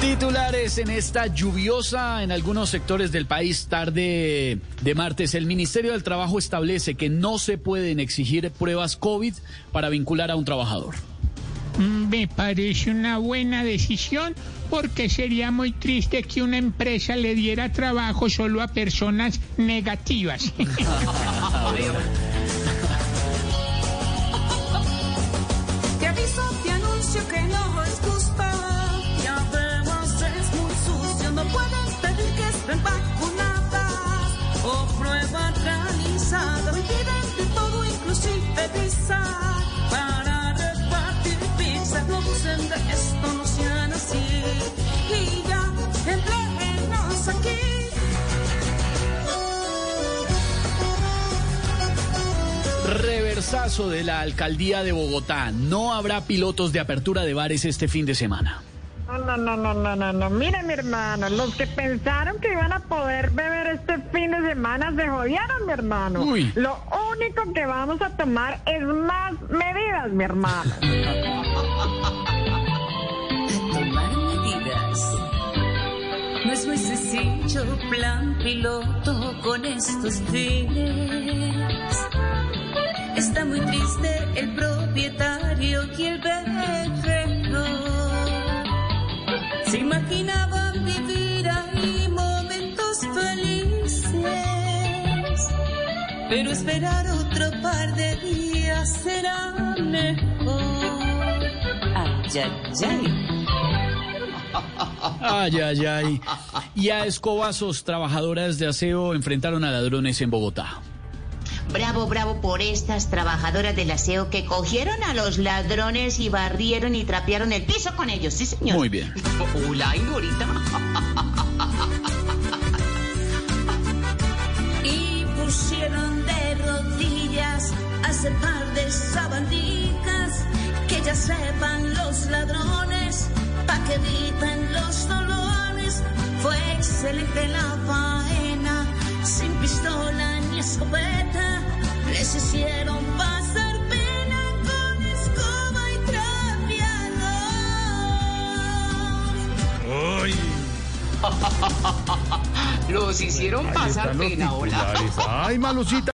Titulares en esta lluviosa en algunos sectores del país tarde de martes. El Ministerio del Trabajo establece que no se pueden exigir pruebas COVID para vincular a un trabajador. Me parece una buena decisión porque sería muy triste que una empresa le diera trabajo solo a personas negativas. No dicen de esto, no sean así. Y ya, empleenos aquí. Reversazo de la alcaldía de Bogotá. No habrá pilotos de apertura de bares este fin de semana. No, no, no, no, no, no, no. Mire, mi hermano, los que pensaron que iban a poder beber este fin de semana se jodieron, mi hermano. Uy. Lo único que vamos a tomar es más medidas, mi hermano. No es muy sencillo plan piloto con estos fines. Está muy triste el propietario y el berrero. Se imaginaban vivir ahí momentos felices. Pero esperar otro par de días será mejor. Ay, ay, ay. Ay, ay, ay. Y a escobazos, trabajadoras de aseo enfrentaron a ladrones en Bogotá. Bravo, bravo por estas trabajadoras del aseo que cogieron a los ladrones y barrieron y trapearon el piso con ellos. Sí, señor. Muy bien. Hola, Ignorita. Y pusieron de rodillas a ese par de sabandijas que ya sepan los ladrones que eviten los dolores. Fue excelente la faena, sin pistola ni escopeta. Les hicieron pasar pena con escoba y trapeador. Los hicieron pasar pena, hola. Ay, Malucita.